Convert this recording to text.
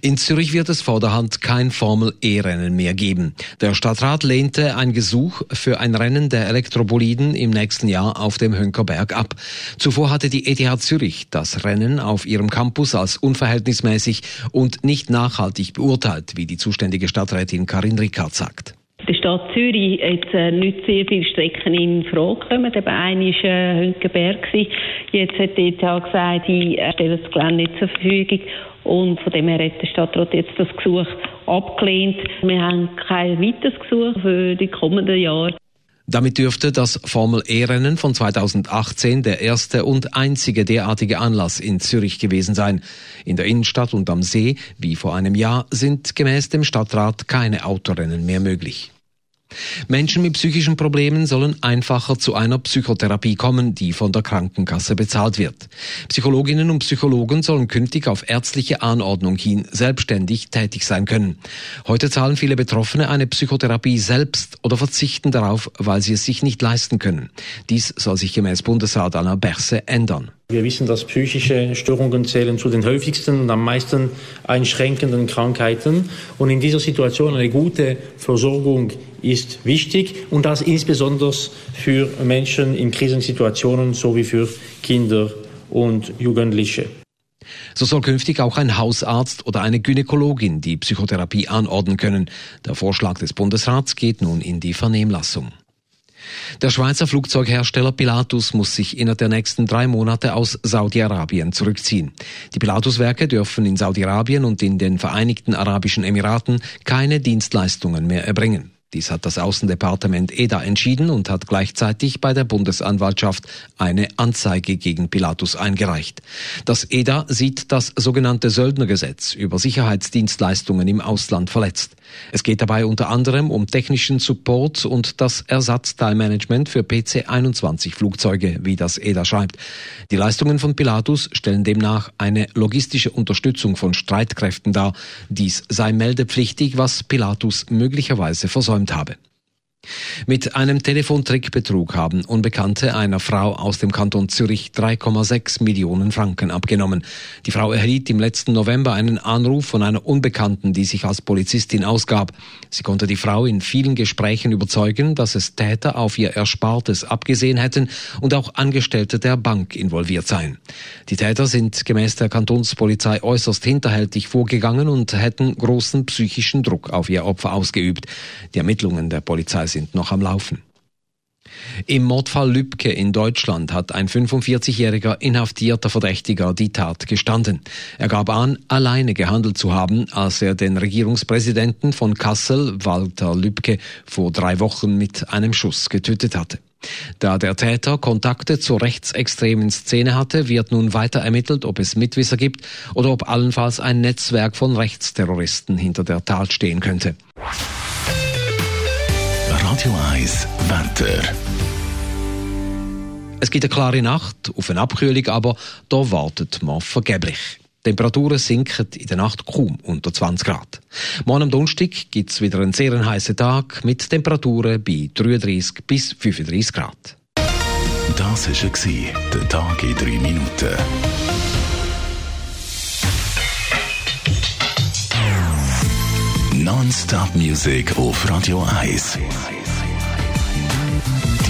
In Zürich wird es vorderhand kein Formel-E-Rennen mehr geben. Der Stadtrat lehnte ein Gesuch für ein Rennen der Elektroboliden im nächsten Jahr auf dem Hönkerberg ab. Zuvor hatte die ETH Zürich das Rennen auf ihrem Campus als unverhältnismäßig und nicht nachhaltig beurteilt, wie die zuständige Stadträtin Karin Rickard sagt. Der Stadt Zürich hat äh, nicht sehr viele Strecken in Frage gekommen. Eben eine war äh, Hünkenberg. Jetzt hat die ETH gesagt, ich äh, stelle das Gelände nicht zur Verfügung. Und von dem her hat der Stadtrat jetzt das Gesuch abgelehnt. Wir haben kein weiteres Gesuch für die kommenden Jahre. Damit dürfte das Formel-E-Rennen von 2018 der erste und einzige derartige Anlass in Zürich gewesen sein. In der Innenstadt und am See, wie vor einem Jahr, sind gemäß dem Stadtrat keine Autorennen mehr möglich. Menschen mit psychischen Problemen sollen einfacher zu einer Psychotherapie kommen, die von der Krankenkasse bezahlt wird. Psychologinnen und Psychologen sollen künftig auf ärztliche Anordnung hin selbstständig tätig sein können. Heute zahlen viele Betroffene eine Psychotherapie selbst oder verzichten darauf, weil sie es sich nicht leisten können. Dies soll sich gemäß Bundesrat Alain Berse ändern. Wir wissen, dass psychische Störungen zählen zu den häufigsten und am meisten einschränkenden Krankheiten. Und in dieser Situation eine gute Versorgung ist wichtig und das insbesondere für Menschen in Krisensituationen sowie für Kinder und Jugendliche. So soll künftig auch ein Hausarzt oder eine Gynäkologin die Psychotherapie anordnen können. Der Vorschlag des Bundesrats geht nun in die Vernehmlassung. Der Schweizer Flugzeughersteller Pilatus muss sich innerhalb der nächsten drei Monate aus Saudi-Arabien zurückziehen. Die Pilatus-Werke dürfen in Saudi-Arabien und in den Vereinigten Arabischen Emiraten keine Dienstleistungen mehr erbringen. Dies hat das Außendepartement EDA entschieden und hat gleichzeitig bei der Bundesanwaltschaft eine Anzeige gegen Pilatus eingereicht. Das EDA sieht das sogenannte Söldnergesetz über Sicherheitsdienstleistungen im Ausland verletzt. Es geht dabei unter anderem um technischen Support und das Ersatzteilmanagement für PC-21 Flugzeuge, wie das EDA schreibt. Die Leistungen von Pilatus stellen demnach eine logistische Unterstützung von Streitkräften dar. Dies sei meldepflichtig, was Pilatus möglicherweise versäumt versäumt habe. Mit einem Telefontrickbetrug haben Unbekannte einer Frau aus dem Kanton Zürich 3,6 Millionen Franken abgenommen. Die Frau erhielt im letzten November einen Anruf von einer Unbekannten, die sich als Polizistin ausgab. Sie konnte die Frau in vielen Gesprächen überzeugen, dass es Täter auf ihr Erspartes abgesehen hätten und auch Angestellte der Bank involviert seien. Die Täter sind gemäß der Kantonspolizei äußerst hinterhältig vorgegangen und hätten großen psychischen Druck auf ihr Opfer ausgeübt. Die Ermittlungen der Polizei sind noch am Laufen. Im Mordfall Lübcke in Deutschland hat ein 45-jähriger inhaftierter Verdächtiger die Tat gestanden. Er gab an, alleine gehandelt zu haben, als er den Regierungspräsidenten von Kassel, Walter Lübcke, vor drei Wochen mit einem Schuss getötet hatte. Da der Täter Kontakte zur rechtsextremen Szene hatte, wird nun weiter ermittelt, ob es Mitwisser gibt oder ob allenfalls ein Netzwerk von Rechtsterroristen hinter der Tat stehen könnte. Radio 1 Wetter. Es gibt eine klare Nacht, auf eine Abkühlung, aber da wartet man vergeblich. Die Temperaturen sinken in der Nacht kaum unter 20 Grad. Morgen am Donnerstag gibt es wieder einen sehr heißen Tag mit Temperaturen bei 33 bis 35 Grad. Das war der Tag in drei Minuten. Non-Stop-Musik auf Radio 1.